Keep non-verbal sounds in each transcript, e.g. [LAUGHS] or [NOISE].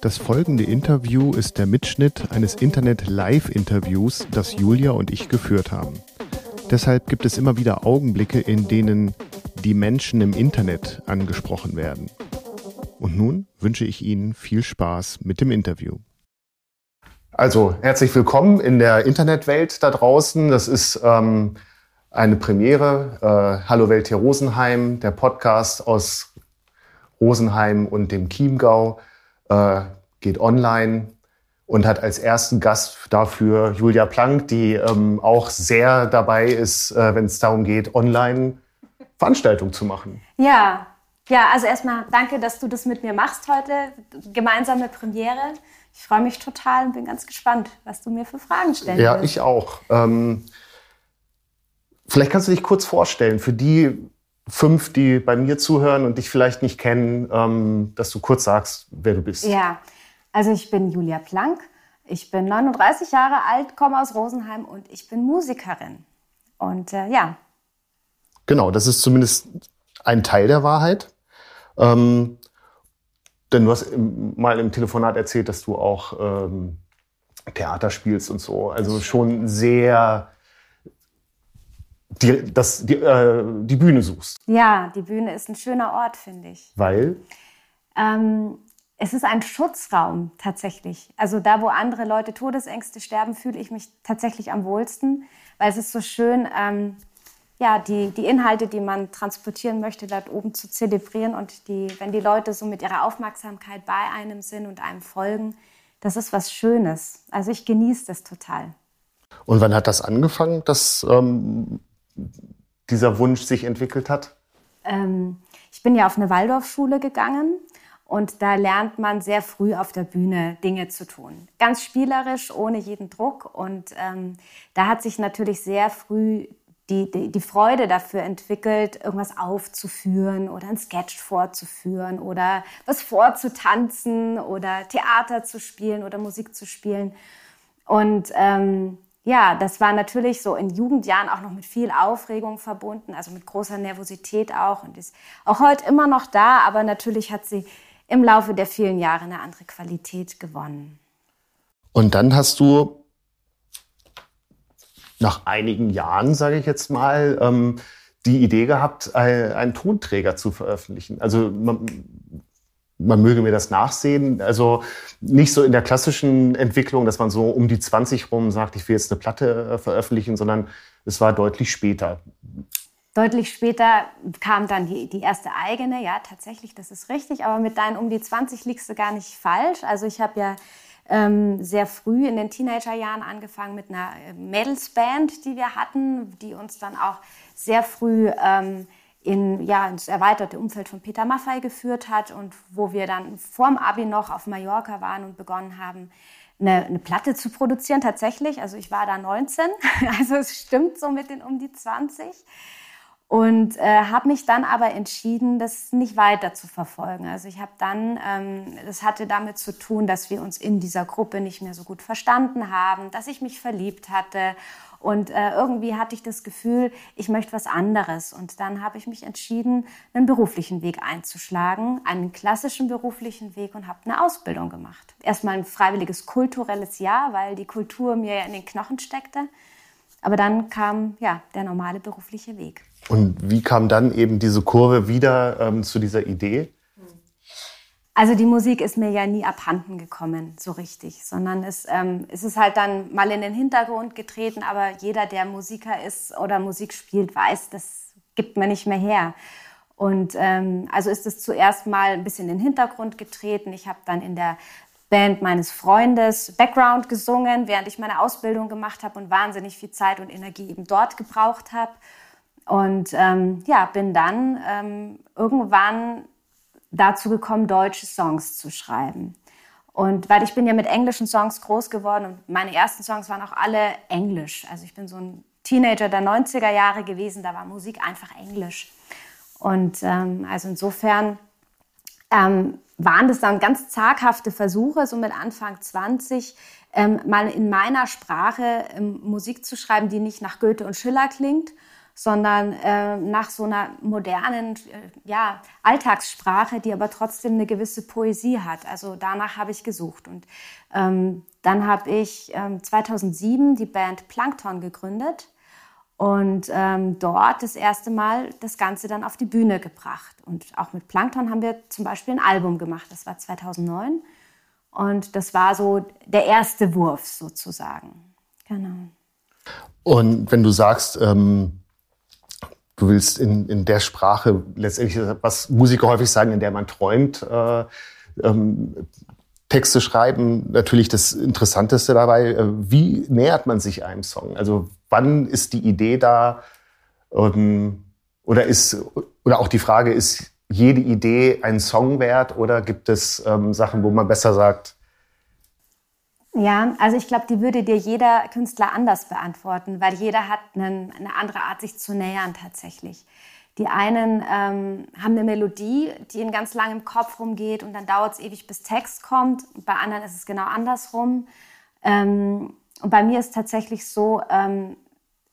das folgende Interview ist der Mitschnitt eines Internet-Live-Interviews, das Julia und ich geführt haben. Deshalb gibt es immer wieder Augenblicke, in denen die Menschen im Internet angesprochen werden. Und nun wünsche ich Ihnen viel Spaß mit dem Interview. Also, herzlich willkommen in der Internetwelt da draußen. Das ist ähm, eine Premiere. Äh, Hallo Welt hier Rosenheim, der Podcast aus Rosenheim und dem Chiemgau äh, geht online und hat als ersten Gast dafür Julia Plank, die ähm, auch sehr dabei ist, äh, wenn es darum geht, online Veranstaltungen zu machen. Ja, ja, also erstmal danke, dass du das mit mir machst heute. Gemeinsame Premiere. Ich freue mich total und bin ganz gespannt, was du mir für Fragen stellst. Ja, ich auch. Ähm, vielleicht kannst du dich kurz vorstellen für die fünf, die bei mir zuhören und dich vielleicht nicht kennen, ähm, dass du kurz sagst, wer du bist. Ja, also ich bin Julia Plank. Ich bin 39 Jahre alt, komme aus Rosenheim und ich bin Musikerin. Und äh, ja. Genau, das ist zumindest ein Teil der Wahrheit. Ähm, denn du hast im, mal im Telefonat erzählt, dass du auch ähm, Theater spielst und so. Also schon sehr die, das, die, äh, die Bühne suchst. Ja, die Bühne ist ein schöner Ort, finde ich. Weil? Ähm, es ist ein Schutzraum tatsächlich. Also da, wo andere Leute Todesängste sterben, fühle ich mich tatsächlich am wohlsten, weil es ist so schön, ähm, ja, die, die Inhalte, die man transportieren möchte, dort oben zu zelebrieren und die, wenn die Leute so mit ihrer Aufmerksamkeit bei einem sind und einem folgen, das ist was Schönes. Also ich genieße das total. Und wann hat das angefangen, dass ähm, dieser Wunsch sich entwickelt hat? Ähm, ich bin ja auf eine Waldorfschule gegangen und da lernt man sehr früh auf der Bühne Dinge zu tun. Ganz spielerisch, ohne jeden Druck. Und ähm, da hat sich natürlich sehr früh die, die, die, Freude dafür entwickelt, irgendwas aufzuführen oder ein Sketch vorzuführen oder was vorzutanzen oder Theater zu spielen oder Musik zu spielen. Und ähm, ja, das war natürlich so in Jugendjahren auch noch mit viel Aufregung verbunden, also mit großer Nervosität auch und ist auch heute immer noch da, aber natürlich hat sie im Laufe der vielen Jahre eine andere Qualität gewonnen. Und dann hast du nach einigen Jahren, sage ich jetzt mal, ähm, die Idee gehabt, einen Tonträger zu veröffentlichen. Also man möge mir das nachsehen. Also nicht so in der klassischen Entwicklung, dass man so um die 20 rum sagt, ich will jetzt eine Platte äh, veröffentlichen, sondern es war deutlich später. Deutlich später kam dann die, die erste eigene, ja, tatsächlich, das ist richtig. Aber mit deinen um die 20 liegst du gar nicht falsch. Also ich habe ja ähm, sehr früh in den Teenagerjahren angefangen mit einer äh, Mädelsband, die wir hatten, die uns dann auch sehr früh ähm, in, ja, ins erweiterte Umfeld von Peter Maffei geführt hat und wo wir dann vorm Abi noch auf Mallorca waren und begonnen haben, eine, eine Platte zu produzieren tatsächlich. Also ich war da 19, [LAUGHS] also es stimmt so mit den um die 20 und äh, habe mich dann aber entschieden, das nicht weiter zu verfolgen. Also ich habe dann, ähm, das hatte damit zu tun, dass wir uns in dieser Gruppe nicht mehr so gut verstanden haben, dass ich mich verliebt hatte und äh, irgendwie hatte ich das Gefühl, ich möchte was anderes. Und dann habe ich mich entschieden, einen beruflichen Weg einzuschlagen, einen klassischen beruflichen Weg und habe eine Ausbildung gemacht. Erstmal ein freiwilliges kulturelles Jahr, weil die Kultur mir ja in den Knochen steckte. Aber dann kam ja der normale berufliche Weg. Und wie kam dann eben diese Kurve wieder ähm, zu dieser Idee? Also die Musik ist mir ja nie abhanden gekommen, so richtig, sondern es, ähm, es ist halt dann mal in den Hintergrund getreten, aber jeder, der Musiker ist oder Musik spielt, weiß, das gibt man nicht mehr her. Und ähm, also ist es zuerst mal ein bisschen in den Hintergrund getreten. Ich habe dann in der Band meines Freundes Background gesungen, während ich meine Ausbildung gemacht habe und wahnsinnig viel Zeit und Energie eben dort gebraucht habe. Und ähm, ja, bin dann ähm, irgendwann dazu gekommen, deutsche Songs zu schreiben. Und weil ich bin ja mit englischen Songs groß geworden und meine ersten Songs waren auch alle englisch. Also ich bin so ein Teenager der 90er Jahre gewesen, da war Musik einfach englisch. Und ähm, also insofern ähm, waren das dann ganz zaghafte Versuche, so mit Anfang 20, ähm, mal in meiner Sprache ähm, Musik zu schreiben, die nicht nach Goethe und Schiller klingt, sondern äh, nach so einer modernen äh, ja, Alltagssprache, die aber trotzdem eine gewisse Poesie hat. Also danach habe ich gesucht. Und ähm, dann habe ich ähm, 2007 die Band Plankton gegründet und ähm, dort das erste Mal das Ganze dann auf die Bühne gebracht. Und auch mit Plankton haben wir zum Beispiel ein Album gemacht. Das war 2009. Und das war so der erste Wurf sozusagen. Genau. Und wenn du sagst, ähm, du willst in, in der Sprache letztendlich, was Musiker häufig sagen, in der man träumt, äh, ähm, Texte schreiben, natürlich das Interessanteste dabei, äh, wie nähert man sich einem Song? Also wann ist die Idee da? Ähm, oder ist, oder auch die Frage, ist jede Idee ein Song wert oder gibt es ähm, Sachen, wo man besser sagt, ja, also ich glaube, die würde dir jeder Künstler anders beantworten, weil jeder hat einen, eine andere Art, sich zu nähern tatsächlich. Die einen ähm, haben eine Melodie, die ihnen ganz lang im Kopf rumgeht und dann dauert es ewig, bis Text kommt. bei anderen ist es genau andersrum. Ähm, und bei mir ist tatsächlich so, ähm,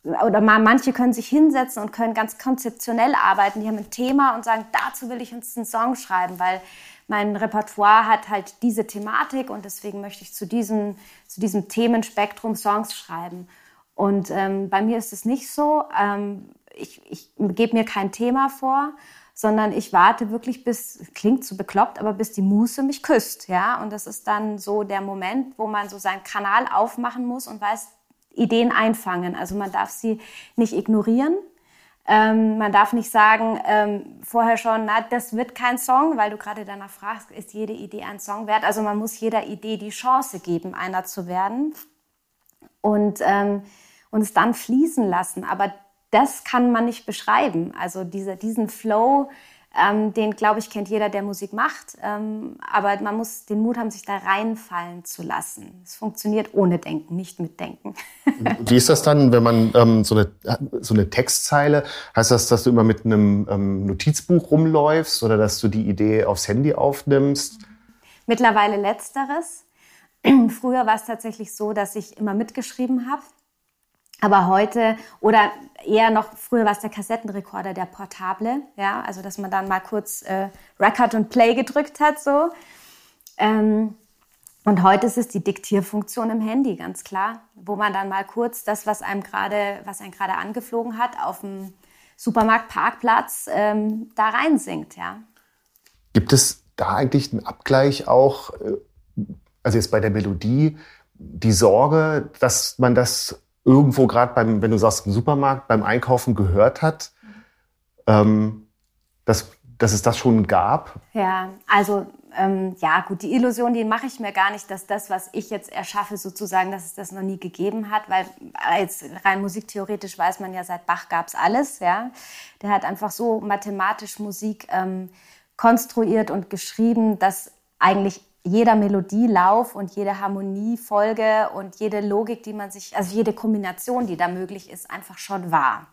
oder mal, manche können sich hinsetzen und können ganz konzeptionell arbeiten. Die haben ein Thema und sagen, dazu will ich uns einen Song schreiben, weil mein Repertoire hat halt diese Thematik und deswegen möchte ich zu diesem, zu diesem Themenspektrum Songs schreiben. Und ähm, bei mir ist es nicht so. Ähm, ich, ich gebe mir kein Thema vor, sondern ich warte wirklich bis, klingt so bekloppt, aber bis die Muße mich küsst, ja. Und das ist dann so der Moment, wo man so seinen Kanal aufmachen muss und weiß, Ideen einfangen. Also man darf sie nicht ignorieren, ähm, man darf nicht sagen, ähm, vorher schon, na, das wird kein Song, weil du gerade danach fragst, ist jede Idee ein Song wert? Also man muss jeder Idee die Chance geben, einer zu werden und, ähm, und es dann fließen lassen. Aber das kann man nicht beschreiben. Also diese, diesen Flow, ähm, den, glaube ich, kennt jeder, der Musik macht. Ähm, aber man muss den Mut haben, sich da reinfallen zu lassen. Es funktioniert ohne Denken, nicht mit Denken. [LAUGHS] Wie ist das dann, wenn man ähm, so, eine, so eine Textzeile, heißt das, dass du immer mit einem ähm, Notizbuch rumläufst oder dass du die Idee aufs Handy aufnimmst? Mittlerweile letzteres. [CLEARS THROAT] Früher war es tatsächlich so, dass ich immer mitgeschrieben habe. Aber heute oder eher noch früher war es der Kassettenrekorder, der portable, ja, also dass man dann mal kurz äh, Record und Play gedrückt hat so. Ähm, und heute ist es die Diktierfunktion im Handy, ganz klar, wo man dann mal kurz das, was einem gerade, was einen gerade angeflogen hat, auf dem Supermarktparkplatz ähm, da reinsingt, ja. Gibt es da eigentlich einen Abgleich auch, äh, also jetzt bei der Melodie, die Sorge, dass man das irgendwo gerade beim, wenn du sagst im Supermarkt, beim Einkaufen gehört hat, ähm, dass, dass es das schon gab? Ja, also ähm, ja gut, die Illusion, die mache ich mir gar nicht, dass das, was ich jetzt erschaffe, sozusagen, dass es das noch nie gegeben hat, weil jetzt rein musiktheoretisch weiß man ja, seit Bach gab es alles, ja. Der hat einfach so mathematisch Musik ähm, konstruiert und geschrieben, dass eigentlich jeder Melodielauf und jede Harmoniefolge und jede Logik, die man sich, also jede Kombination, die da möglich ist, einfach schon wahr.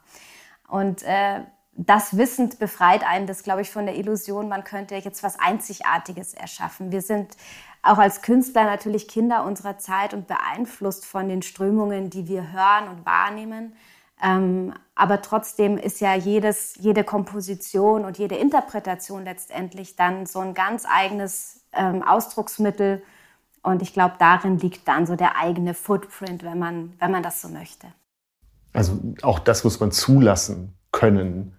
Und äh, das wissend befreit einen das, glaube ich, von der Illusion, man könnte jetzt was Einzigartiges erschaffen. Wir sind auch als Künstler natürlich Kinder unserer Zeit und beeinflusst von den Strömungen, die wir hören und wahrnehmen. Ähm, aber trotzdem ist ja jedes, jede Komposition und jede Interpretation letztendlich dann so ein ganz eigenes ähm, Ausdrucksmittel. Und ich glaube, darin liegt dann so der eigene Footprint, wenn man, wenn man das so möchte. Also auch das muss man zulassen können.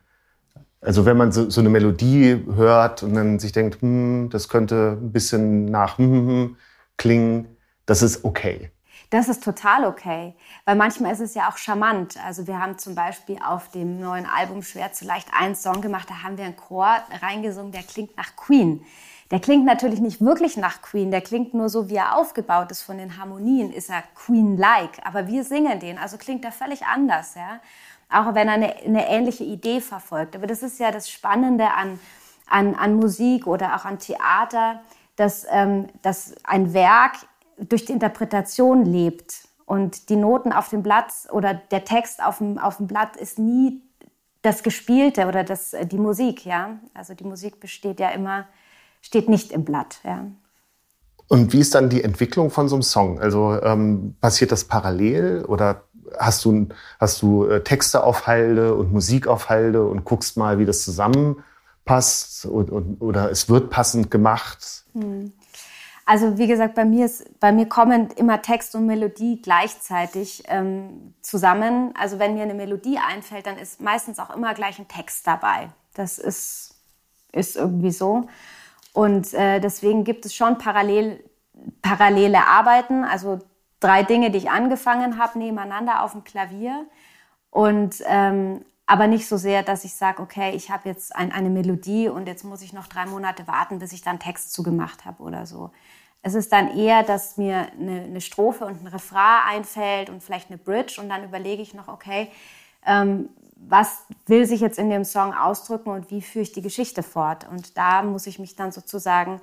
Also wenn man so, so eine Melodie hört und dann sich denkt, hm, das könnte ein bisschen nach hm, hm, hm klingen, das ist okay. Das ist total okay, weil manchmal ist es ja auch charmant. Also wir haben zum Beispiel auf dem neuen Album Schwer zu leicht einen Song gemacht, da haben wir einen Chor reingesungen, der klingt nach Queen. Der klingt natürlich nicht wirklich nach Queen, der klingt nur so, wie er aufgebaut ist von den Harmonien, ist er Queen-like, aber wir singen den, also klingt er völlig anders, ja. Auch wenn er eine, eine ähnliche Idee verfolgt. Aber das ist ja das Spannende an, an, an Musik oder auch an Theater, dass, ähm, dass ein Werk durch die Interpretation lebt. Und die Noten auf dem Blatt oder der Text auf dem, auf dem Blatt ist nie das Gespielte oder das, äh, die Musik, ja. Also die Musik besteht ja immer, steht nicht im Blatt, ja. Und wie ist dann die Entwicklung von so einem Song? Also ähm, passiert das parallel oder hast du, hast du äh, Texte auf Halde und Musik auf Halde und guckst mal, wie das zusammenpasst und, und, oder es wird passend gemacht? Hm. Also wie gesagt, bei mir, ist, bei mir kommen immer Text und Melodie gleichzeitig ähm, zusammen. Also wenn mir eine Melodie einfällt, dann ist meistens auch immer gleich ein Text dabei. Das ist, ist irgendwie so. Und äh, deswegen gibt es schon parallel, parallele Arbeiten, also drei Dinge, die ich angefangen habe, nebeneinander auf dem Klavier. Und ähm, aber nicht so sehr, dass ich sage, okay, ich habe jetzt ein, eine Melodie und jetzt muss ich noch drei Monate warten, bis ich dann Text zugemacht habe oder so. Es ist dann eher, dass mir eine, eine, Strophe und ein Refrain einfällt und vielleicht eine Bridge und dann überlege ich noch, okay, ähm, was will sich jetzt in dem Song ausdrücken und wie führe ich die Geschichte fort? Und da muss ich mich dann sozusagen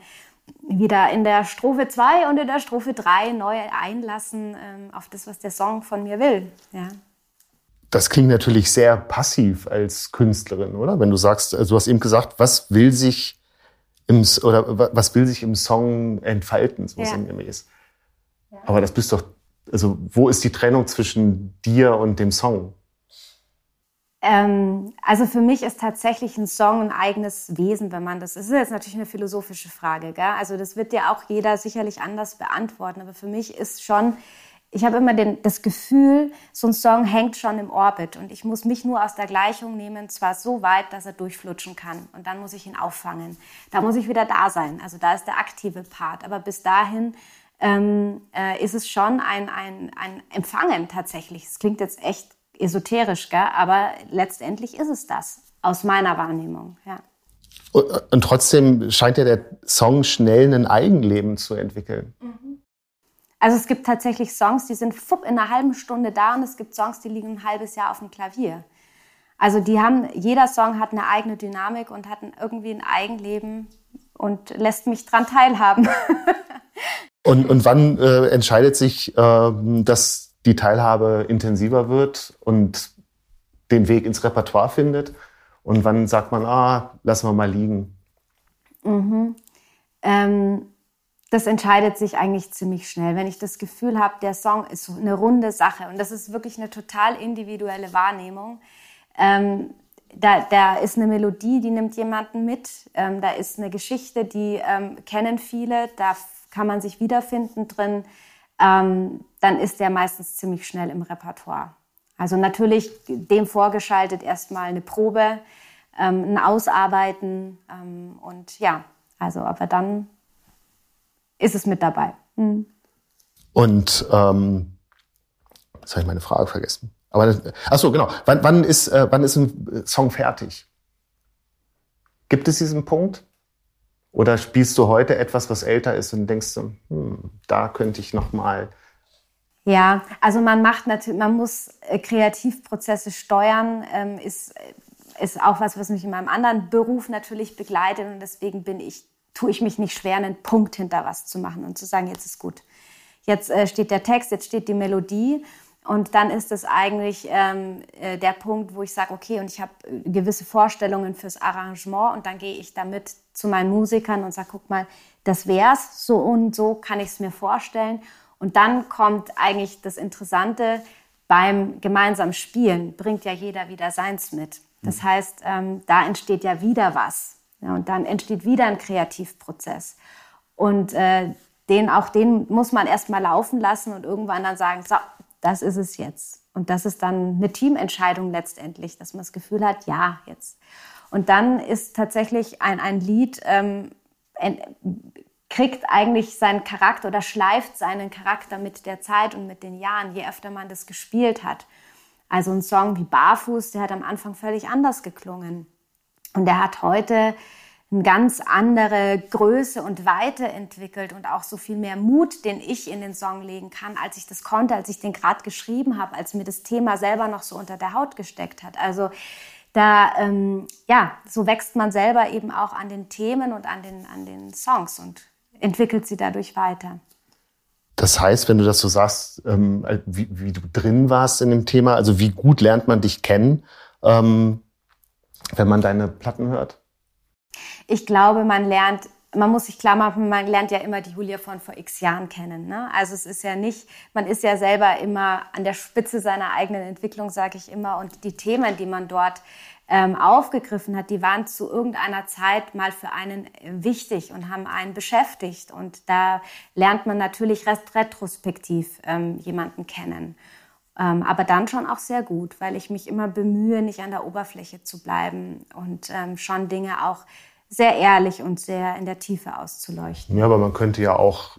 wieder in der Strophe 2 und in der Strophe 3 neu einlassen ähm, auf das, was der Song von mir will. Ja. Das klingt natürlich sehr passiv als Künstlerin, oder? Wenn du sagst, also du hast eben gesagt, was will sich im, oder was will sich im Song entfalten, so ja. sinngemäß. Ja. Aber das bist doch, also wo ist die Trennung zwischen dir und dem Song? Ähm, also für mich ist tatsächlich ein Song ein eigenes Wesen, wenn man das. Das ist jetzt natürlich eine philosophische Frage, gell? Also das wird dir auch jeder sicherlich anders beantworten. Aber für mich ist schon ich habe immer den, das Gefühl, so ein Song hängt schon im Orbit und ich muss mich nur aus der Gleichung nehmen, zwar so weit, dass er durchflutschen kann und dann muss ich ihn auffangen. Da muss ich wieder da sein, also da ist der aktive Part. Aber bis dahin ähm, äh, ist es schon ein, ein, ein Empfangen tatsächlich. Es klingt jetzt echt esoterisch, gell? aber letztendlich ist es das, aus meiner Wahrnehmung. Ja. Und trotzdem scheint ja der Song schnell ein Eigenleben zu entwickeln. Mhm. Also es gibt tatsächlich Songs, die sind fupp in einer halben Stunde da und es gibt Songs, die liegen ein halbes Jahr auf dem Klavier. Also die haben, jeder Song hat eine eigene Dynamik und hat irgendwie ein Eigenleben und lässt mich dran teilhaben. [LAUGHS] und, und wann äh, entscheidet sich, äh, dass die Teilhabe intensiver wird und den Weg ins Repertoire findet? Und wann sagt man, ah, lassen wir mal liegen? Mhm. Ähm, das entscheidet sich eigentlich ziemlich schnell. Wenn ich das Gefühl habe, der Song ist eine runde Sache und das ist wirklich eine total individuelle Wahrnehmung. Ähm, da, da ist eine Melodie, die nimmt jemanden mit. Ähm, da ist eine Geschichte, die ähm, kennen viele. Da kann man sich wiederfinden drin. Ähm, dann ist der meistens ziemlich schnell im Repertoire. Also natürlich dem vorgeschaltet erstmal eine Probe, ähm, ein Ausarbeiten ähm, und ja, also aber dann ist es mit dabei. Mhm. Und ähm, jetzt habe ich meine Frage vergessen. Aber ach so, genau. Wann, wann, ist, äh, wann ist ein Song fertig? Gibt es diesen Punkt? Oder spielst du heute etwas, was älter ist und denkst du, hm, da könnte ich noch mal ja, also man macht natürlich, man muss äh, Kreativprozesse steuern, ähm, ist, ist auch was, was mich in meinem anderen Beruf natürlich begleitet und deswegen bin ich tue ich mich nicht schwer, einen Punkt hinter was zu machen und zu sagen, jetzt ist gut. Jetzt äh, steht der Text, jetzt steht die Melodie. Und dann ist es eigentlich ähm, äh, der Punkt, wo ich sage, okay, und ich habe äh, gewisse Vorstellungen fürs Arrangement und dann gehe ich damit zu meinen Musikern und sage, guck mal, das wär's, so und so kann ich es mir vorstellen. Und dann kommt eigentlich das Interessante beim gemeinsamen Spielen, bringt ja jeder wieder seins mit. Das mhm. heißt, ähm, da entsteht ja wieder was. Ja, und dann entsteht wieder ein Kreativprozess. Und äh, den, auch den muss man erstmal laufen lassen und irgendwann dann sagen, so, das ist es jetzt. Und das ist dann eine Teamentscheidung letztendlich, dass man das Gefühl hat, ja, jetzt. Und dann ist tatsächlich ein, ein Lied, ähm, kriegt eigentlich seinen Charakter oder schleift seinen Charakter mit der Zeit und mit den Jahren, je öfter man das gespielt hat. Also ein Song wie Barfuß, der hat am Anfang völlig anders geklungen. Und er hat heute eine ganz andere Größe und Weite entwickelt und auch so viel mehr Mut, den ich in den Song legen kann, als ich das konnte, als ich den gerade geschrieben habe, als mir das Thema selber noch so unter der Haut gesteckt hat. Also da, ähm, ja, so wächst man selber eben auch an den Themen und an den, an den Songs. Und entwickelt sie dadurch weiter. Das heißt, wenn du das so sagst, ähm, wie, wie, du drin warst in dem Thema, also wie gut lernt man dich kennen, ähm, wenn man deine Platten hört? Ich glaube, man lernt man muss sich klar machen, man lernt ja immer die Julia von vor x Jahren kennen. Ne? Also es ist ja nicht, man ist ja selber immer an der Spitze seiner eigenen Entwicklung, sage ich immer. Und die Themen, die man dort ähm, aufgegriffen hat, die waren zu irgendeiner Zeit mal für einen wichtig und haben einen beschäftigt. Und da lernt man natürlich retrospektiv ähm, jemanden kennen. Ähm, aber dann schon auch sehr gut, weil ich mich immer bemühe, nicht an der Oberfläche zu bleiben und ähm, schon Dinge auch sehr ehrlich und sehr in der Tiefe auszuleuchten. Ja, aber man könnte ja auch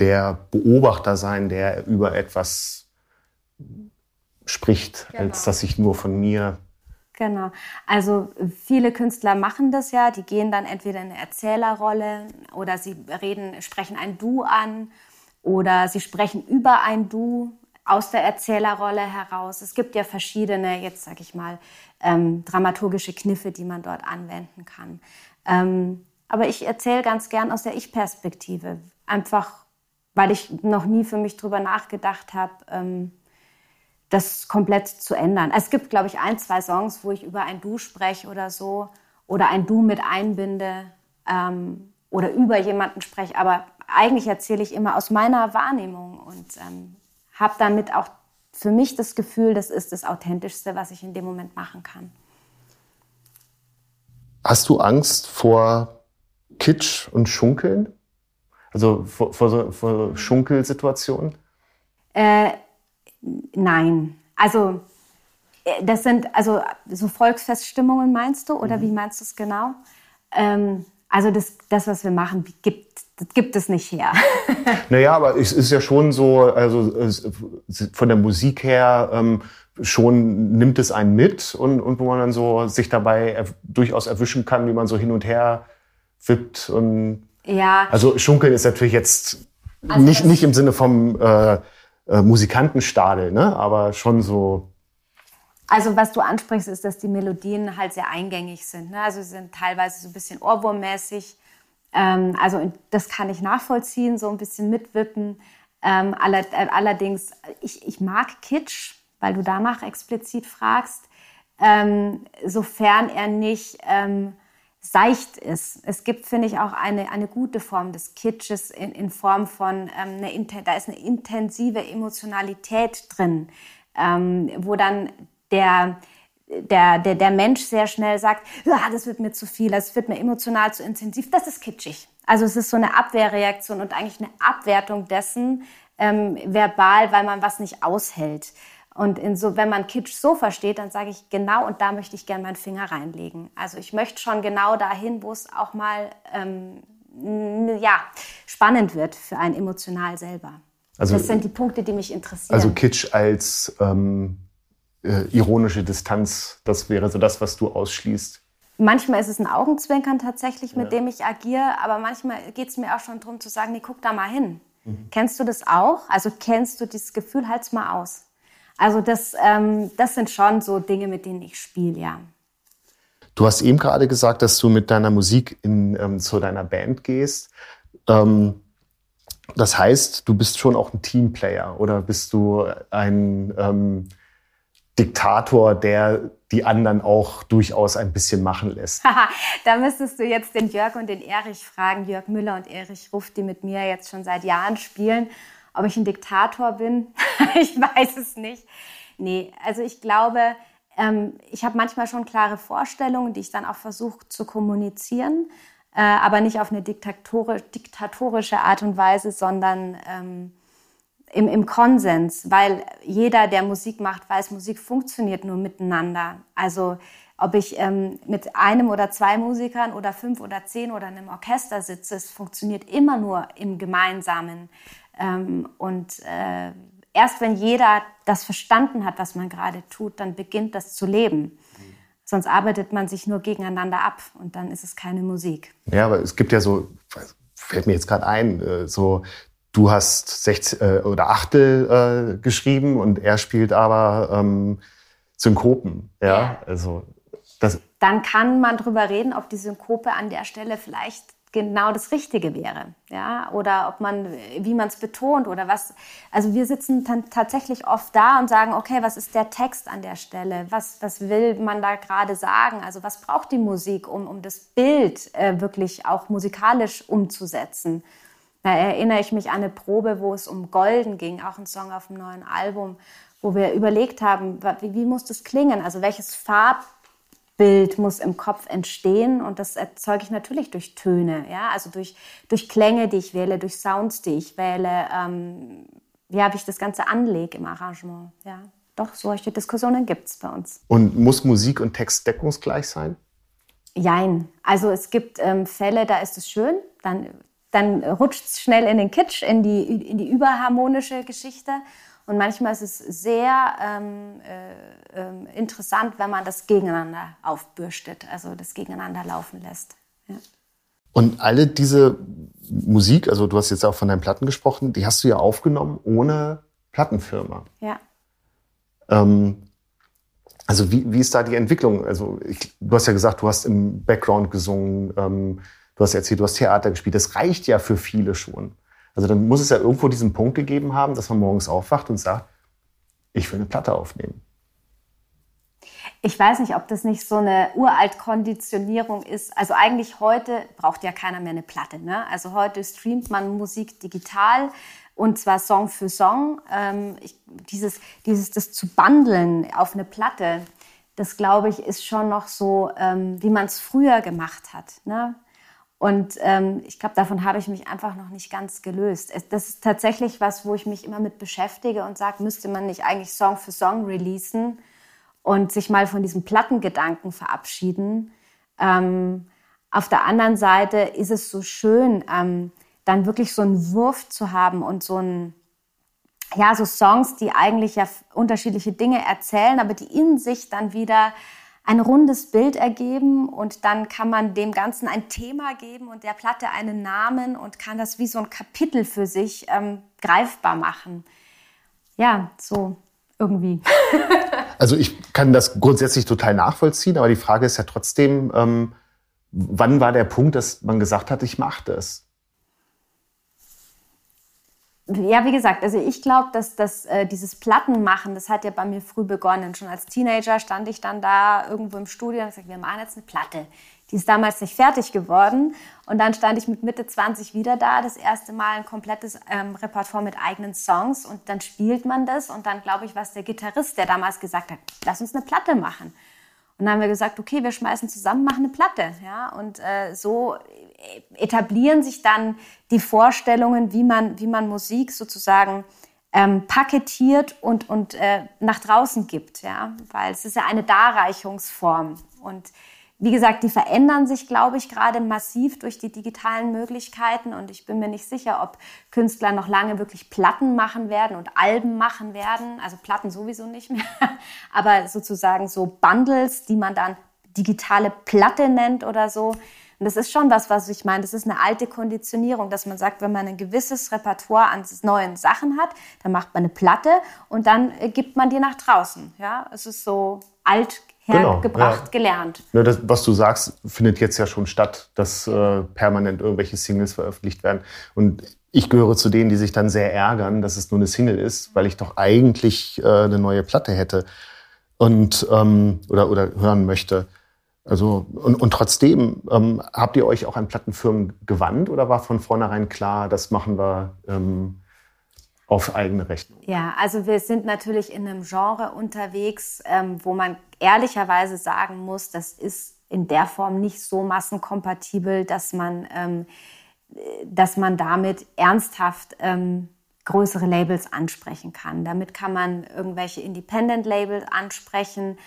der Beobachter sein, der über etwas spricht, genau. als dass ich nur von mir. Genau. Also viele Künstler machen das ja, die gehen dann entweder in eine Erzählerrolle oder sie reden, sprechen ein Du an oder sie sprechen über ein Du aus der Erzählerrolle heraus. Es gibt ja verschiedene, jetzt sage ich mal, ähm, dramaturgische Kniffe, die man dort anwenden kann. Ähm, aber ich erzähle ganz gern aus der Ich-Perspektive, einfach weil ich noch nie für mich drüber nachgedacht habe, ähm, das komplett zu ändern. Es gibt, glaube ich, ein, zwei Songs, wo ich über ein Du spreche oder so oder ein Du mit einbinde ähm, oder über jemanden spreche, aber eigentlich erzähle ich immer aus meiner Wahrnehmung und ähm, habe damit auch für mich das Gefühl, das ist das Authentischste, was ich in dem Moment machen kann. Hast du Angst vor Kitsch und Schunkeln? Also vor, vor, vor Schunkelsituationen? Äh, nein. Also äh, das sind also so Volksfeststimmungen meinst du oder mhm. wie meinst du es genau? Ähm, also das, das, was wir machen, gibt das gibt es nicht her. [LAUGHS] naja, aber es ist ja schon so, also von der Musik her ähm, schon nimmt es einen mit und, und wo man dann so sich dabei er, durchaus erwischen kann, wie man so hin und her wippt und ja. Also Schunkeln ist natürlich jetzt also nicht, nicht im Sinne vom äh, äh, Musikantenstadel, ne? aber schon so. Also was du ansprichst, ist, dass die Melodien halt sehr eingängig sind. Ne? Also sie sind teilweise so ein bisschen ohrwurmmäßig. Ähm, also das kann ich nachvollziehen, so ein bisschen mitwippen. Ähm, äh, allerdings, ich, ich mag Kitsch, weil du danach explizit fragst, ähm, sofern er nicht ähm, seicht ist. Es gibt, finde ich, auch eine, eine gute Form des Kitsches in, in Form von, ähm, eine, da ist eine intensive Emotionalität drin, ähm, wo dann der, der, der, der Mensch sehr schnell sagt, ah, das wird mir zu viel, das wird mir emotional zu intensiv, das ist kitschig. Also es ist so eine Abwehrreaktion und eigentlich eine Abwertung dessen ähm, verbal, weil man was nicht aushält. Und in so, wenn man Kitsch so versteht, dann sage ich genau, und da möchte ich gerne meinen Finger reinlegen. Also ich möchte schon genau dahin, wo es auch mal ähm, ja, spannend wird für einen emotional selber. Also, das sind die Punkte, die mich interessieren. Also Kitsch als ähm, äh, ironische Distanz, das wäre so das, was du ausschließt. Manchmal ist es ein Augenzwinkern tatsächlich, mit ja. dem ich agiere, aber manchmal geht es mir auch schon darum zu sagen, nee, guck da mal hin. Mhm. Kennst du das auch? Also kennst du dieses Gefühl, halt's mal aus. Also das, ähm, das sind schon so Dinge, mit denen ich spiele, ja. Du hast eben gerade gesagt, dass du mit deiner Musik in, ähm, zu deiner Band gehst. Ähm, das heißt, du bist schon auch ein Teamplayer oder bist du ein ähm, Diktator, der die anderen auch durchaus ein bisschen machen lässt. [LAUGHS] da müsstest du jetzt den Jörg und den Erich fragen, Jörg Müller und Erich Ruff, die mit mir jetzt schon seit Jahren spielen. Ob ich ein Diktator bin, [LAUGHS] ich weiß es nicht. Nee, also ich glaube, ähm, ich habe manchmal schon klare Vorstellungen, die ich dann auch versuche zu kommunizieren, äh, aber nicht auf eine diktatorische Art und Weise, sondern ähm, im, im Konsens, weil jeder, der Musik macht, weiß, Musik funktioniert nur miteinander. Also ob ich ähm, mit einem oder zwei Musikern oder fünf oder zehn oder einem Orchester sitze, es funktioniert immer nur im Gemeinsamen. Ähm, und äh, erst wenn jeder das verstanden hat, was man gerade tut, dann beginnt das zu leben. Sonst arbeitet man sich nur gegeneinander ab und dann ist es keine Musik. Ja, aber es gibt ja so, fällt mir jetzt gerade ein, äh, so du hast 16 äh, oder Achtel äh, geschrieben und er spielt aber ähm, Synkopen. Ja, also das. Dann kann man drüber reden, ob die Synkope an der Stelle vielleicht genau das Richtige wäre, ja, oder ob man, wie man es betont oder was. Also wir sitzen dann tatsächlich oft da und sagen, okay, was ist der Text an der Stelle? Was, was will man da gerade sagen? Also was braucht die Musik, um, um das Bild äh, wirklich auch musikalisch umzusetzen? Da erinnere ich mich an eine Probe, wo es um Golden ging, auch ein Song auf dem neuen Album, wo wir überlegt haben, wie, wie muss das klingen? Also welches Farbbild muss im Kopf entstehen und das erzeuge ich natürlich durch Töne, ja, also durch, durch Klänge, die ich wähle, durch Sounds, die ich wähle, ähm, ja, wie ich das Ganze anlege im Arrangement, ja. Doch, solche Diskussionen gibt es bei uns. Und muss Musik und Text deckungsgleich sein? Jein. Also es gibt ähm, Fälle, da ist es schön, dann dann rutscht es schnell in den Kitsch, in die, in die überharmonische Geschichte. Und manchmal ist es sehr ähm, äh, äh, interessant, wenn man das gegeneinander aufbürstet, also das gegeneinander laufen lässt. Ja. Und alle diese Musik, also du hast jetzt auch von deinen Platten gesprochen, die hast du ja aufgenommen ohne Plattenfirma. Ja. Ähm, also wie, wie ist da die Entwicklung? Also ich, du hast ja gesagt, du hast im Background gesungen. Ähm, Du hast erzählt, du hast Theater gespielt. Das reicht ja für viele schon. Also dann muss es ja irgendwo diesen Punkt gegeben haben, dass man morgens aufwacht und sagt, ich will eine Platte aufnehmen. Ich weiß nicht, ob das nicht so eine uralt Konditionierung ist. Also eigentlich heute braucht ja keiner mehr eine Platte. Ne? Also heute streamt man Musik digital und zwar Song für Song. Ähm, ich, dieses, dieses, das zu bundeln auf eine Platte, das glaube ich, ist schon noch so, ähm, wie man es früher gemacht hat. Ne? Und ähm, ich glaube, davon habe ich mich einfach noch nicht ganz gelöst. Das ist tatsächlich was, wo ich mich immer mit beschäftige und sage, müsste man nicht eigentlich Song für Song releasen und sich mal von diesem Plattengedanken verabschieden. Ähm, auf der anderen Seite ist es so schön, ähm, dann wirklich so einen Wurf zu haben und so ein, ja, so Songs, die eigentlich ja unterschiedliche Dinge erzählen, aber die in sich dann wieder ein rundes Bild ergeben und dann kann man dem Ganzen ein Thema geben und der Platte einen Namen und kann das wie so ein Kapitel für sich ähm, greifbar machen. Ja, so irgendwie. [LAUGHS] also ich kann das grundsätzlich total nachvollziehen, aber die Frage ist ja trotzdem, ähm, wann war der Punkt, dass man gesagt hat, ich mache das? Ja, wie gesagt, also ich glaube, dass, dass äh, dieses Plattenmachen, das hat ja bei mir früh begonnen. Schon als Teenager stand ich dann da irgendwo im Studio und gesagt, wir machen jetzt eine Platte. Die ist damals nicht fertig geworden. Und dann stand ich mit Mitte 20 wieder da, das erste Mal ein komplettes ähm, Repertoire mit eigenen Songs. Und dann spielt man das. Und dann, glaube ich, war es der Gitarrist, der damals gesagt hat, lass uns eine Platte machen. Und dann haben wir gesagt, okay, wir schmeißen zusammen, machen eine Platte. Ja? Und äh, so etablieren sich dann die Vorstellungen, wie man, wie man Musik sozusagen ähm, paketiert und, und äh, nach draußen gibt. Ja? Weil es ist ja eine Darreichungsform. Und wie gesagt, die verändern sich, glaube ich, gerade massiv durch die digitalen Möglichkeiten. Und ich bin mir nicht sicher, ob Künstler noch lange wirklich Platten machen werden und Alben machen werden. Also Platten sowieso nicht mehr. [LAUGHS] Aber sozusagen so Bundles, die man dann digitale Platte nennt oder so. Und das ist schon was, was ich meine. Das ist eine alte Konditionierung, dass man sagt, wenn man ein gewisses Repertoire an neuen Sachen hat, dann macht man eine Platte und dann gibt man die nach draußen. Ja, es ist so alt hergebracht, genau, ja. gelernt. Ja, das, was du sagst, findet jetzt ja schon statt, dass äh, permanent irgendwelche Singles veröffentlicht werden. Und ich gehöre zu denen, die sich dann sehr ärgern, dass es nur eine Single ist, weil ich doch eigentlich äh, eine neue Platte hätte und ähm, oder oder hören möchte. Also und, und trotzdem ähm, habt ihr euch auch an Plattenfirmen gewandt oder war von vornherein klar, das machen wir ähm, auf eigene Rechnung? Ja, also wir sind natürlich in einem Genre unterwegs, ähm, wo man ehrlicherweise sagen muss, das ist in der Form nicht so massenkompatibel, dass man, ähm, dass man damit ernsthaft ähm, größere Labels ansprechen kann. Damit kann man irgendwelche Independent-Labels ansprechen.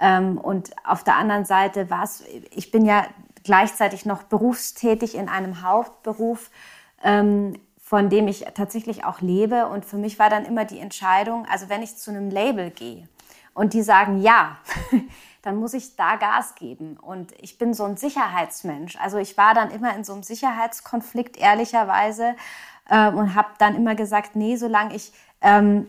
Ähm, und auf der anderen Seite war es, ich bin ja gleichzeitig noch berufstätig in einem Hauptberuf. Ähm, von dem ich tatsächlich auch lebe. Und für mich war dann immer die Entscheidung, also wenn ich zu einem Label gehe und die sagen ja, [LAUGHS] dann muss ich da Gas geben. Und ich bin so ein Sicherheitsmensch. Also ich war dann immer in so einem Sicherheitskonflikt, ehrlicherweise, äh, und habe dann immer gesagt, nee, solange ich ähm,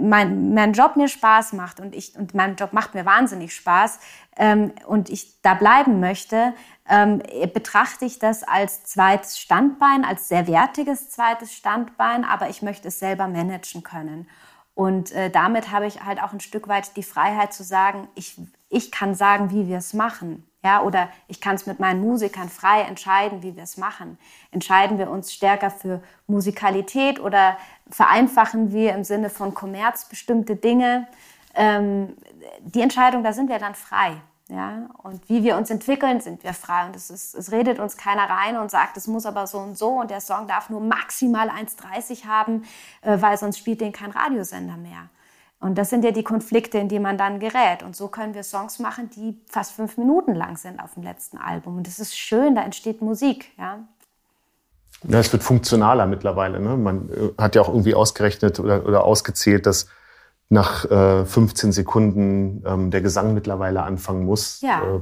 mein, mein Job mir Spaß macht und ich und mein Job macht mir wahnsinnig Spaß ähm, und ich da bleiben möchte, ähm, betrachte ich das als zweites Standbein, als sehr wertiges zweites Standbein, aber ich möchte es selber managen können. Und äh, damit habe ich halt auch ein Stück weit die Freiheit zu sagen, ich, ich kann sagen, wie wir es machen. Ja, oder ich kann es mit meinen Musikern frei entscheiden, wie wir es machen. Entscheiden wir uns stärker für Musikalität oder vereinfachen wir im Sinne von Kommerz bestimmte Dinge? Ähm, die Entscheidung, da sind wir dann frei. Ja, und wie wir uns entwickeln, sind wir frei. Und es, ist, es redet uns keiner rein und sagt, es muss aber so und so und der Song darf nur maximal 1,30 haben, äh, weil sonst spielt den kein Radiosender mehr. Und das sind ja die Konflikte, in die man dann gerät. Und so können wir Songs machen, die fast fünf Minuten lang sind auf dem letzten Album. Und das ist schön, da entsteht Musik. Ja, ja es wird funktionaler mittlerweile. Ne? Man äh, hat ja auch irgendwie ausgerechnet oder, oder ausgezählt, dass nach äh, 15 Sekunden ähm, der Gesang mittlerweile anfangen muss. Ja. Äh,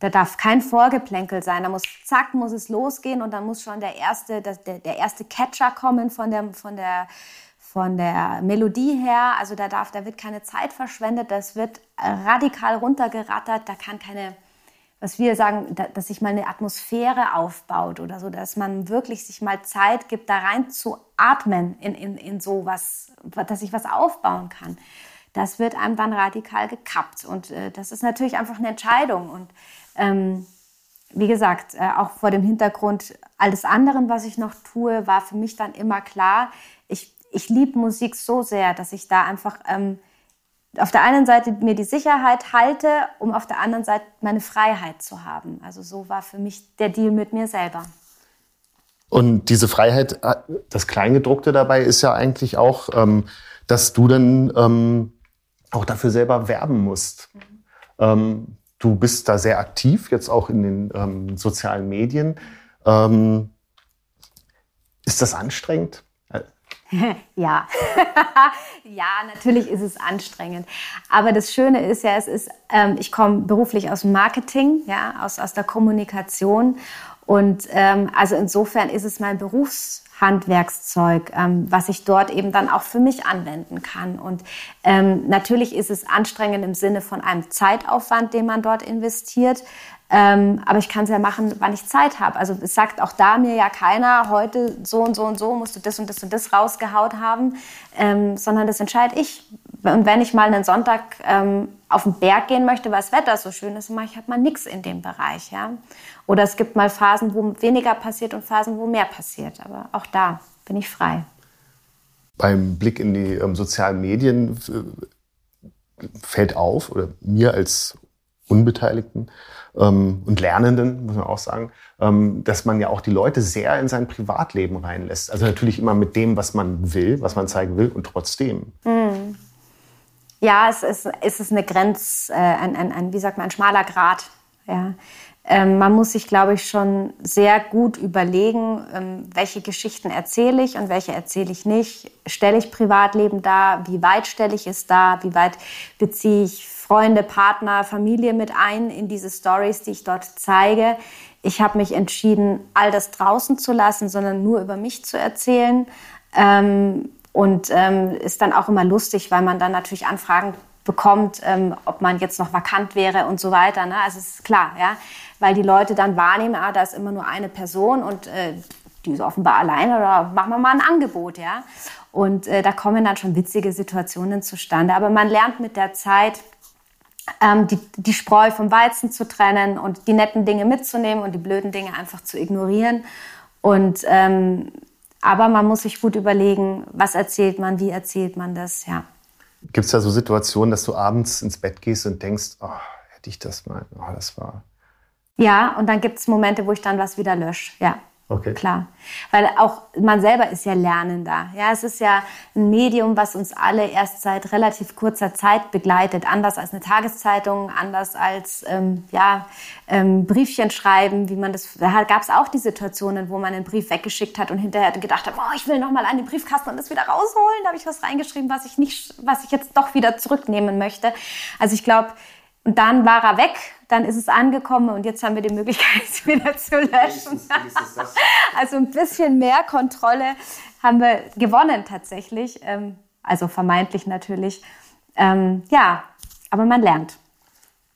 da darf kein Vorgeplänkel sein. Da muss zack, muss es losgehen und dann muss schon der erste, der, der erste Catcher kommen von der, von der, von der Melodie her. Also da darf, da wird keine Zeit verschwendet. Das wird radikal runtergerattert. Da kann keine was wir sagen, dass sich mal eine Atmosphäre aufbaut oder so, dass man wirklich sich mal Zeit gibt, da rein zu atmen in, in, in so dass ich was aufbauen kann. Das wird einem dann radikal gekappt. Und äh, das ist natürlich einfach eine Entscheidung. Und ähm, wie gesagt, äh, auch vor dem Hintergrund alles anderen, was ich noch tue, war für mich dann immer klar, ich, liebe Musik so sehr, dass ich da einfach ähm, auf der einen Seite mir die Sicherheit halte, um auf der anderen Seite meine Freiheit zu haben. Also so war für mich der Deal mit mir selber. Und diese Freiheit, äh, das Kleingedruckte dabei ist ja eigentlich auch, ähm, dass du dann ähm, auch dafür selber werben musst. Mhm. Ähm, du bist da sehr aktiv, jetzt auch in den ähm, sozialen Medien. Ähm, ist das anstrengend? [LAUGHS] ja, [LAUGHS] ja, natürlich ist es anstrengend. Aber das Schöne ist ja, es ist, ähm, ich komme beruflich aus dem Marketing, ja, aus, aus der Kommunikation. Und ähm, also insofern ist es mein Berufshandwerkszeug, ähm, was ich dort eben dann auch für mich anwenden kann. Und ähm, natürlich ist es anstrengend im Sinne von einem Zeitaufwand, den man dort investiert. Ähm, aber ich kann es ja machen, wann ich Zeit habe. Also es sagt auch da mir ja keiner, heute so und so und so musst du das und das und das rausgehaut haben, ähm, sondern das entscheide ich. Und wenn ich mal einen Sonntag ähm, auf den Berg gehen möchte, weil das Wetter so schön ist, mache ich halt mal nichts in dem Bereich. Ja? Oder es gibt mal Phasen, wo weniger passiert und Phasen, wo mehr passiert. Aber auch da bin ich frei. Beim Blick in die ähm, sozialen Medien fällt auf, oder mir als Unbeteiligten, ähm, und Lernenden, muss man auch sagen, ähm, dass man ja auch die Leute sehr in sein Privatleben reinlässt. Also natürlich immer mit dem, was man will, was man zeigen will und trotzdem. Mhm. Ja, es ist, es ist eine Grenz, äh, ein, ein, ein, wie sagt man, ein schmaler Grat. Ja. Ähm, man muss sich, glaube ich, schon sehr gut überlegen, ähm, welche Geschichten erzähle ich und welche erzähle ich nicht. Stelle ich Privatleben dar? Wie weit stelle ich es dar? Wie weit beziehe ich Freunde, Partner, Familie mit ein in diese Stories, die ich dort zeige. Ich habe mich entschieden, all das draußen zu lassen, sondern nur über mich zu erzählen. Ähm, und ähm, ist dann auch immer lustig, weil man dann natürlich Anfragen bekommt, ähm, ob man jetzt noch vakant wäre und so weiter. Ne? Also es ist klar, ja, weil die Leute dann wahrnehmen, ah, da ist immer nur eine Person und äh, die ist offenbar alleine oder machen wir mal ein Angebot, ja. Und äh, da kommen dann schon witzige Situationen zustande. Aber man lernt mit der Zeit, ähm, die, die Spreu vom Weizen zu trennen und die netten Dinge mitzunehmen und die blöden Dinge einfach zu ignorieren. Und ähm, aber man muss sich gut überlegen, was erzählt man, wie erzählt man das, ja. Gibt es da so Situationen, dass du abends ins Bett gehst und denkst, oh, hätte ich das mal, oh, das war. Ja, und dann gibt es Momente, wo ich dann was wieder lösche, ja. Okay. Klar. Weil auch man selber ist ja Lernender. Ja, es ist ja ein Medium, was uns alle erst seit relativ kurzer Zeit begleitet. Anders als eine Tageszeitung, anders als ähm, ja, ähm, Briefchen schreiben, wie man das. Da gab es auch die Situationen, wo man einen Brief weggeschickt hat und hinterher gedacht hat, oh, ich will noch mal an den Briefkasten und das wieder rausholen. Da habe ich was reingeschrieben, was ich nicht, was ich jetzt doch wieder zurücknehmen möchte. Also ich glaube, und dann war er weg, dann ist es angekommen und jetzt haben wir die Möglichkeit, es [LAUGHS] wieder zu löschen. also ein bisschen mehr Kontrolle haben wir gewonnen tatsächlich. Ähm, also vermeintlich natürlich. Ähm, ja, aber man lernt.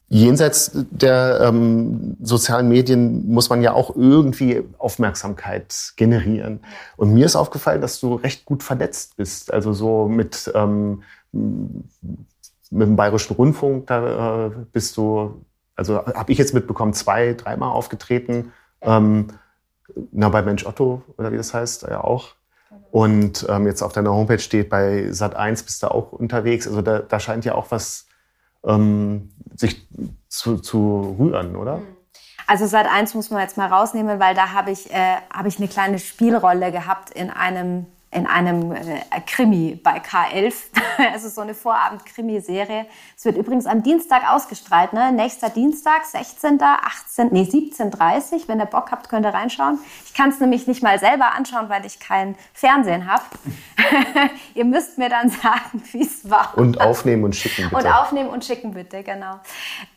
Jenseits der ähm, sozialen Medien muss man ja auch irgendwie Aufmerksamkeit generieren. Und mir ist aufgefallen, dass du recht gut vernetzt bist. Also so mit, ähm, mit dem Bayerischen Rundfunk, da äh, bist du, also habe ich jetzt mitbekommen, zwei, dreimal aufgetreten. Ähm, na, bei Mensch Otto, oder wie das heißt, ja auch. Und ähm, jetzt auf deiner Homepage steht, bei Sat1 bist du auch unterwegs. Also da, da scheint ja auch was ähm, sich zu, zu rühren, oder? Mhm. Also Sat1 muss man jetzt mal rausnehmen, weil da habe ich, äh, hab ich eine kleine Spielrolle gehabt in einem in einem äh, Krimi bei K11. [LAUGHS] Es ist so eine Vorabend-Krimi-Serie. Es wird übrigens am Dienstag ausgestrahlt, ne? Nächster Dienstag, 16., 18., nee, 17.30 Wenn ihr Bock habt, könnt ihr reinschauen. Ich kann es nämlich nicht mal selber anschauen, weil ich kein Fernsehen habe. [LAUGHS] ihr müsst mir dann [LAUGHS] sagen, wie es war. Und aufnehmen und schicken, bitte. Und aufnehmen und schicken, bitte, genau.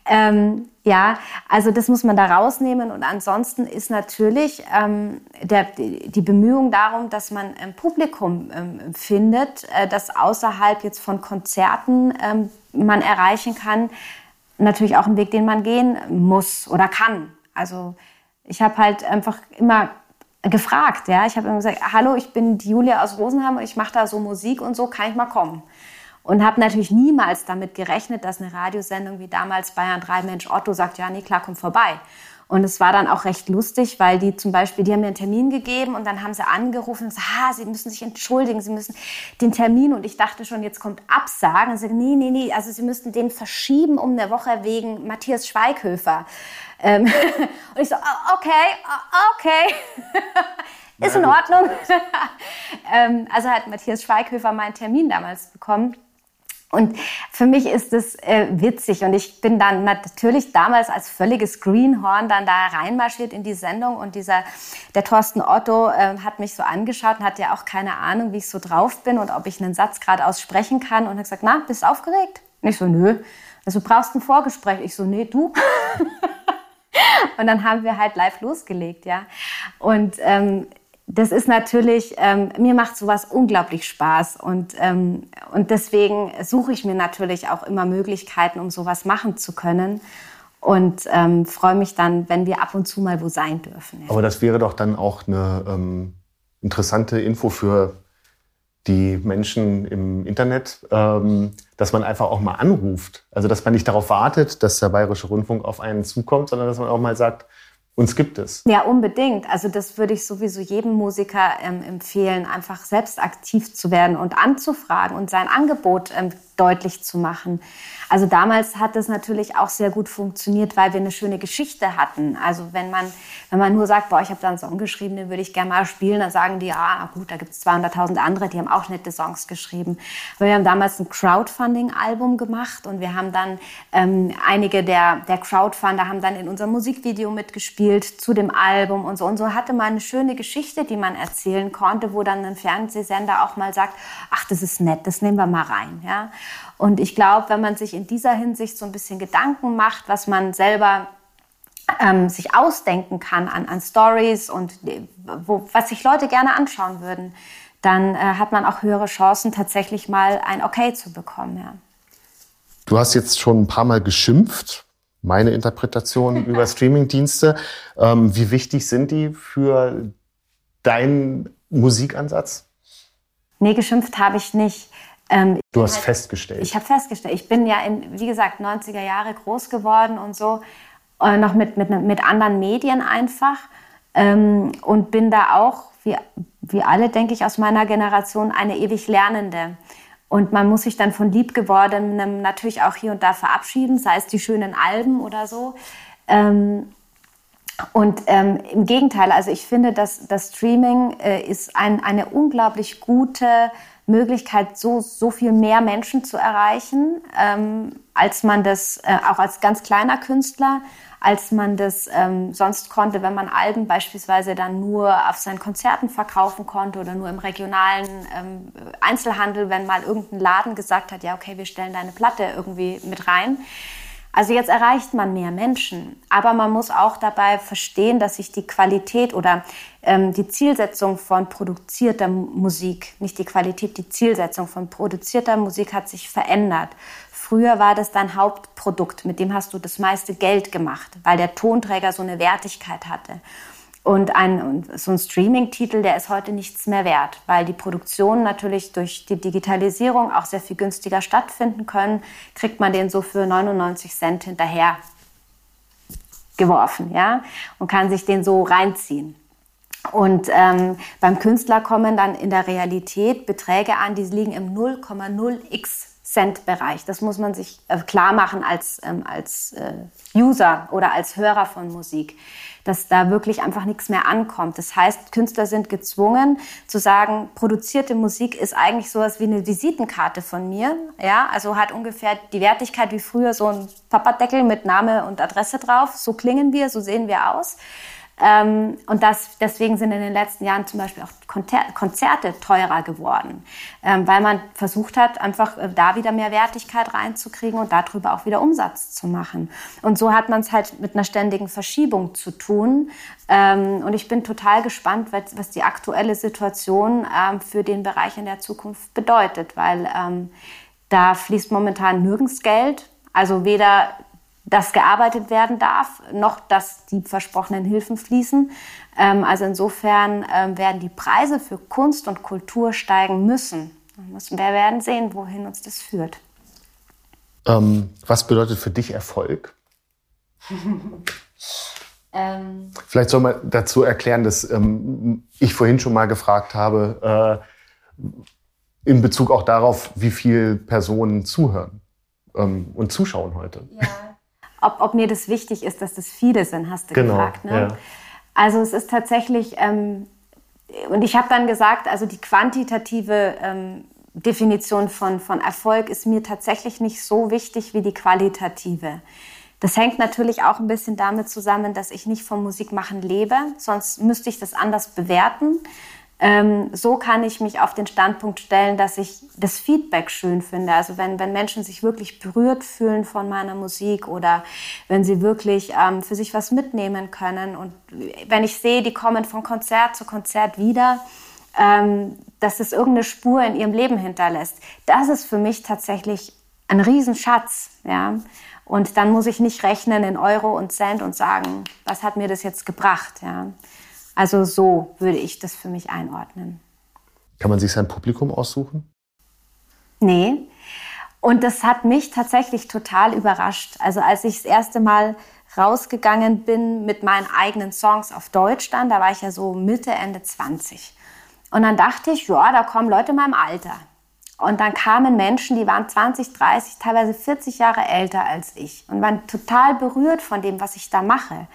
Ähm, ja, also das muss man da rausnehmen. Und ansonsten ist natürlich ähm, der, die Bemühung darum, dass man ein Publikum ähm, findet, äh, das außerhalb jetzt von Konzerten ähm, man erreichen kann, natürlich auch ein Weg, den man gehen muss oder kann. Also ich habe halt einfach immer gefragt, ja, ich habe immer gesagt, hallo, ich bin die Julia aus Rosenheim und ich mache da so Musik und so, kann ich mal kommen? Und habe natürlich niemals damit gerechnet, dass eine Radiosendung wie damals Bayern 3 Mensch Otto sagt, ja, nee, klar, komm vorbei. Und es war dann auch recht lustig, weil die zum Beispiel, die haben mir einen Termin gegeben und dann haben sie angerufen und gesagt, ah, sie müssen sich entschuldigen, sie müssen den Termin. Und ich dachte schon, jetzt kommt Absagen. Und sie nee, nee, nee, also sie müssten den verschieben um eine Woche wegen Matthias Schweighöfer. Ähm, [LAUGHS] und ich so, oh, okay, oh, okay. [LAUGHS] Ist in Ordnung. [LAUGHS] ähm, also hat Matthias Schweighöfer meinen Termin damals bekommen. Und für mich ist es äh, witzig und ich bin dann natürlich damals als völliges Greenhorn dann da reinmarschiert in die Sendung und dieser der Thorsten Otto äh, hat mich so angeschaut und hat ja auch keine Ahnung, wie ich so drauf bin und ob ich einen Satz gerade aussprechen kann und hat gesagt, na, bist du aufgeregt? Und ich so, nö. Also brauchst ein Vorgespräch. Ich so, nee, du. [LAUGHS] und dann haben wir halt live losgelegt, ja. Und ähm, das ist natürlich, ähm, mir macht sowas unglaublich Spaß und, ähm, und deswegen suche ich mir natürlich auch immer Möglichkeiten, um sowas machen zu können und ähm, freue mich dann, wenn wir ab und zu mal wo sein dürfen. Aber das wäre doch dann auch eine ähm, interessante Info für die Menschen im Internet, ähm, dass man einfach auch mal anruft. Also dass man nicht darauf wartet, dass der Bayerische Rundfunk auf einen zukommt, sondern dass man auch mal sagt, uns gibt es. Ja, unbedingt. Also das würde ich sowieso jedem Musiker ähm, empfehlen, einfach selbst aktiv zu werden und anzufragen und sein Angebot ähm, deutlich zu machen. Also damals hat es natürlich auch sehr gut funktioniert, weil wir eine schöne Geschichte hatten. Also wenn man, wenn man nur sagt, boah, ich habe da einen Song geschrieben, den würde ich gerne mal spielen, dann sagen die, na gut, da gibt es 200.000 andere, die haben auch nette Songs geschrieben. Aber wir haben damals ein Crowdfunding-Album gemacht und wir haben dann ähm, einige der, der Crowdfunder haben dann in unserem Musikvideo mitgespielt zu dem Album und so. Und so hatte man eine schöne Geschichte, die man erzählen konnte, wo dann ein Fernsehsender auch mal sagt, ach, das ist nett, das nehmen wir mal rein. Ja? Und ich glaube, wenn man sich in dieser Hinsicht so ein bisschen Gedanken macht, was man selber ähm, sich ausdenken kann an, an Stories und wo, was sich Leute gerne anschauen würden, dann äh, hat man auch höhere Chancen, tatsächlich mal ein Okay zu bekommen. Ja. Du hast jetzt schon ein paar Mal geschimpft, meine Interpretation [LAUGHS] über Streamingdienste. Ähm, wie wichtig sind die für deinen Musikansatz? Nee, geschimpft habe ich nicht. Ähm, du hast halt, festgestellt. Ich habe festgestellt. Ich bin ja in, wie gesagt, 90er Jahre groß geworden und so, äh, noch mit, mit, mit anderen Medien einfach. Ähm, und bin da auch, wie, wie alle, denke ich, aus meiner Generation, eine ewig Lernende. Und man muss sich dann von Liebgewordenem natürlich auch hier und da verabschieden, sei es die schönen Alben oder so. Ähm, und ähm, im Gegenteil, also ich finde, dass das Streaming äh, ist ein, eine unglaublich gute Möglichkeit, so, so viel mehr Menschen zu erreichen, ähm, als man das äh, auch als ganz kleiner Künstler, als man das ähm, sonst konnte, wenn man Alben beispielsweise dann nur auf seinen Konzerten verkaufen konnte oder nur im regionalen ähm, Einzelhandel, wenn mal irgendein Laden gesagt hat, ja, okay, wir stellen deine Platte irgendwie mit rein. Also jetzt erreicht man mehr Menschen, aber man muss auch dabei verstehen, dass sich die Qualität oder ähm, die Zielsetzung von produzierter Musik, nicht die Qualität, die Zielsetzung von produzierter Musik hat sich verändert. Früher war das dein Hauptprodukt, mit dem hast du das meiste Geld gemacht, weil der Tonträger so eine Wertigkeit hatte. Und ein, so ein Streaming-Titel, der ist heute nichts mehr wert, weil die Produktionen natürlich durch die Digitalisierung auch sehr viel günstiger stattfinden können, kriegt man den so für 99 Cent hinterher geworfen, ja, und kann sich den so reinziehen. Und ähm, beim Künstler kommen dann in der Realität Beträge an, die liegen im 0,0x Cent-Bereich. Das muss man sich äh, klar machen als, ähm, als äh, User oder als Hörer von Musik dass da wirklich einfach nichts mehr ankommt. Das heißt, Künstler sind gezwungen zu sagen, produzierte Musik ist eigentlich sowas wie eine Visitenkarte von mir. Ja, also hat ungefähr die Wertigkeit wie früher so ein Papperdeckel mit Name und Adresse drauf. So klingen wir, so sehen wir aus. Ähm, und das, deswegen sind in den letzten Jahren zum Beispiel auch Konzerte teurer geworden, ähm, weil man versucht hat, einfach äh, da wieder mehr Wertigkeit reinzukriegen und darüber auch wieder Umsatz zu machen. Und so hat man es halt mit einer ständigen Verschiebung zu tun. Ähm, und ich bin total gespannt, was, was die aktuelle Situation ähm, für den Bereich in der Zukunft bedeutet, weil ähm, da fließt momentan nirgends Geld. Also weder dass gearbeitet werden darf, noch dass die versprochenen Hilfen fließen. Ähm, also insofern ähm, werden die Preise für Kunst und Kultur steigen müssen. Wir werden sehen, wohin uns das führt. Ähm, was bedeutet für dich Erfolg? [LAUGHS] ähm, Vielleicht soll man dazu erklären, dass ähm, ich vorhin schon mal gefragt habe, äh, in Bezug auch darauf, wie viele Personen zuhören ähm, und zuschauen heute. Ja ob, ob mir das wichtig ist, dass das viele sind, hast du genau, gefragt. Ne? Ja. Also es ist tatsächlich, ähm, und ich habe dann gesagt, also die quantitative ähm, Definition von, von Erfolg ist mir tatsächlich nicht so wichtig wie die qualitative. Das hängt natürlich auch ein bisschen damit zusammen, dass ich nicht vom Musikmachen lebe, sonst müsste ich das anders bewerten. Ähm, so kann ich mich auf den Standpunkt stellen, dass ich das Feedback schön finde. Also wenn, wenn Menschen sich wirklich berührt fühlen von meiner Musik oder wenn sie wirklich ähm, für sich was mitnehmen können und wenn ich sehe, die kommen von Konzert zu Konzert wieder, ähm, dass es irgendeine Spur in ihrem Leben hinterlässt, das ist für mich tatsächlich ein Riesenschatz. Ja? Und dann muss ich nicht rechnen in Euro und Cent und sagen, was hat mir das jetzt gebracht. Ja? Also so würde ich das für mich einordnen. Kann man sich sein Publikum aussuchen? Nee. Und das hat mich tatsächlich total überrascht. Also als ich das erste Mal rausgegangen bin mit meinen eigenen Songs auf Deutsch dann, da war ich ja so Mitte, Ende 20. Und dann dachte ich, ja, da kommen Leute in meinem Alter. Und dann kamen Menschen, die waren 20, 30, teilweise 40 Jahre älter als ich und waren total berührt von dem, was ich da mache.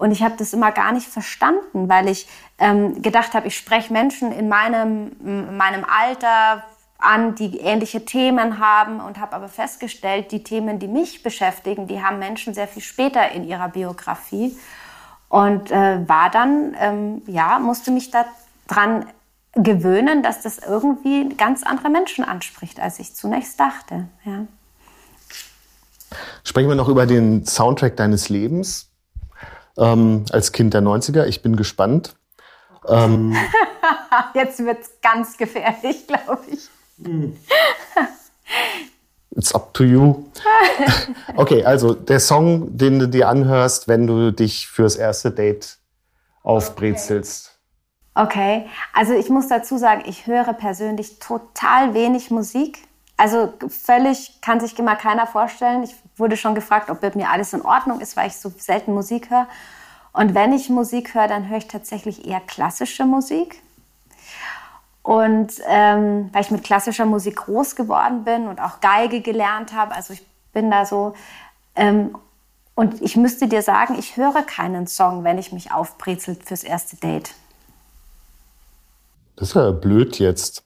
Und ich habe das immer gar nicht verstanden, weil ich ähm, gedacht habe, ich spreche Menschen in meinem, in meinem Alter an, die ähnliche Themen haben und habe aber festgestellt, die Themen, die mich beschäftigen, die haben Menschen sehr viel später in ihrer Biografie. Und äh, war dann, ähm, ja, musste mich daran gewöhnen, dass das irgendwie ganz andere Menschen anspricht, als ich zunächst dachte. Ja. Sprechen wir noch über den Soundtrack deines Lebens ähm, als Kind der 90er. Ich bin gespannt. Ähm, [LAUGHS] Jetzt wird es ganz gefährlich, glaube ich. It's up to you. [LAUGHS] Okay, also der Song, den du dir anhörst, wenn du dich fürs erste Date aufbrezelst. Okay, also ich muss dazu sagen, ich höre persönlich total wenig Musik. Also völlig kann sich immer keiner vorstellen. Ich wurde schon gefragt, ob mit mir alles in Ordnung ist, weil ich so selten Musik höre. Und wenn ich Musik höre, dann höre ich tatsächlich eher klassische Musik. Und ähm, weil ich mit klassischer Musik groß geworden bin und auch Geige gelernt habe, also ich bin da so. Ähm, und ich müsste dir sagen, ich höre keinen Song, wenn ich mich aufbrezelt fürs erste Date. Das ist ja blöd jetzt.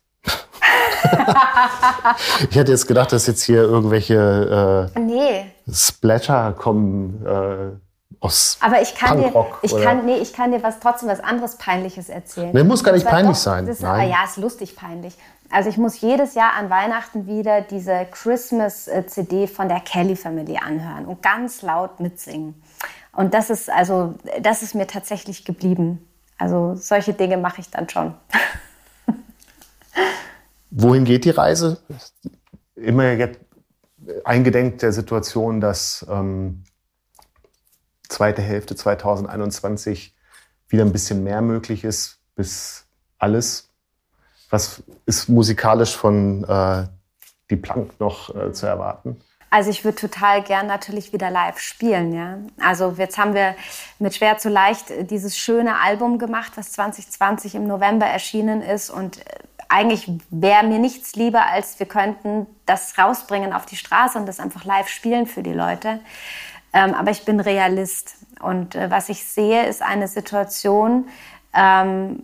[LAUGHS] ich hätte jetzt gedacht, dass jetzt hier irgendwelche äh, nee. Splatter kommen, äh, aus Aber ich kann dir, ich oder- kann, nee, ich kann dir was trotzdem was anderes Peinliches erzählen. Nee, muss gar nicht peinlich doch, sein. Das, Nein. Ja, ist lustig peinlich. Also ich muss jedes Jahr an Weihnachten wieder diese Christmas-CD von der Kelly Family anhören und ganz laut mitsingen. Und das ist also, das ist mir tatsächlich geblieben. Also solche Dinge mache ich dann schon. [LAUGHS] Wohin geht die Reise? Immer jetzt eingedenk der Situation, dass ähm, zweite Hälfte 2021 wieder ein bisschen mehr möglich ist, bis alles. Was ist musikalisch von äh, die Plank noch äh, zu erwarten? Also ich würde total gern natürlich wieder live spielen, ja. Also jetzt haben wir mit Schwer zu leicht dieses schöne Album gemacht, was 2020 im November erschienen ist und äh, eigentlich wäre mir nichts lieber, als wir könnten das rausbringen auf die Straße und das einfach live spielen für die Leute. Ähm, aber ich bin Realist und äh, was ich sehe, ist eine Situation, ähm,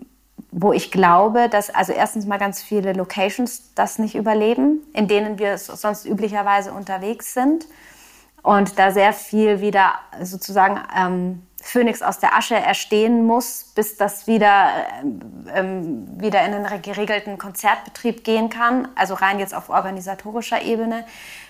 wo ich glaube, dass also erstens mal ganz viele Locations das nicht überleben, in denen wir so- sonst üblicherweise unterwegs sind und da sehr viel wieder sozusagen ähm, Phönix aus der Asche erstehen muss, bis das wieder, ähm, ähm, wieder in einen geregelten Konzertbetrieb gehen kann, also rein jetzt auf organisatorischer Ebene.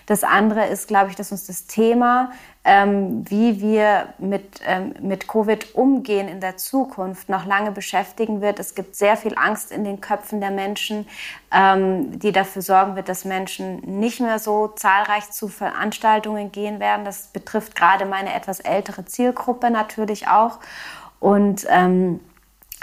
Das andere ist, glaube ich, dass uns das Thema, ähm, wie wir mit, ähm, mit Covid umgehen in der Zukunft, noch lange beschäftigen wird. Es gibt sehr viel Angst in den Köpfen der Menschen, ähm, die dafür sorgen wird, dass Menschen nicht mehr so zahlreich zu Veranstaltungen gehen werden. Das betrifft gerade meine etwas ältere Zielgruppe natürlich auch. Und ähm,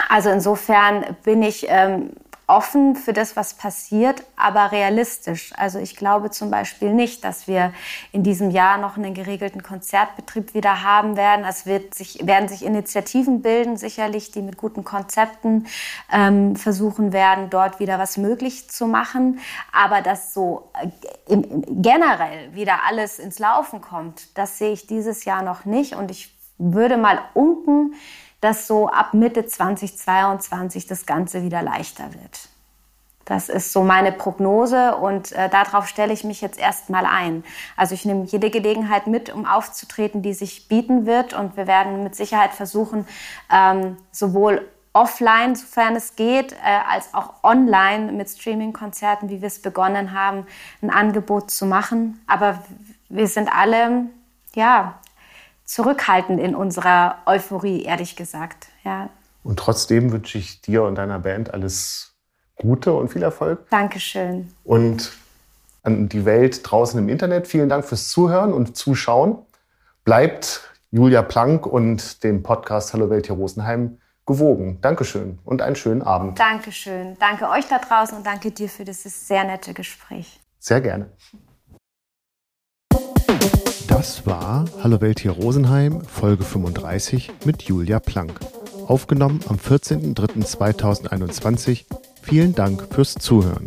also insofern bin ich ähm, offen für das, was passiert, aber realistisch. Also ich glaube zum Beispiel nicht, dass wir in diesem Jahr noch einen geregelten Konzertbetrieb wieder haben werden. Es wird sich, werden sich Initiativen bilden, sicherlich, die mit guten Konzepten ähm, versuchen werden, dort wieder was möglich zu machen. Aber dass so äh, im, im, generell wieder alles ins Laufen kommt, das sehe ich dieses Jahr noch nicht. Und ich würde mal unken, dass so ab Mitte 2022 das Ganze wieder leichter wird. Das ist so meine Prognose und äh, darauf stelle ich mich jetzt erstmal ein. Also ich nehme jede Gelegenheit mit, um aufzutreten, die sich bieten wird und wir werden mit Sicherheit versuchen, ähm, sowohl offline, sofern es geht, äh, als auch online mit Streaming-Konzerten, wie wir es begonnen haben, ein Angebot zu machen. Aber wir sind alle, ja, zurückhaltend in unserer Euphorie, ehrlich gesagt. Ja, Und trotzdem wünsche ich dir und deiner Band alles Gute und viel Erfolg. Dankeschön. Und an die Welt draußen im Internet, vielen Dank fürs Zuhören und Zuschauen. Bleibt Julia Plank und dem Podcast Hallo Welt hier Rosenheim gewogen. Dankeschön und einen schönen Abend. Dankeschön. Danke euch da draußen und danke dir für dieses sehr nette Gespräch. Sehr gerne. Das war Hallo Welt hier Rosenheim, Folge 35 mit Julia Plank. Aufgenommen am 14.03.2021. Vielen Dank fürs Zuhören.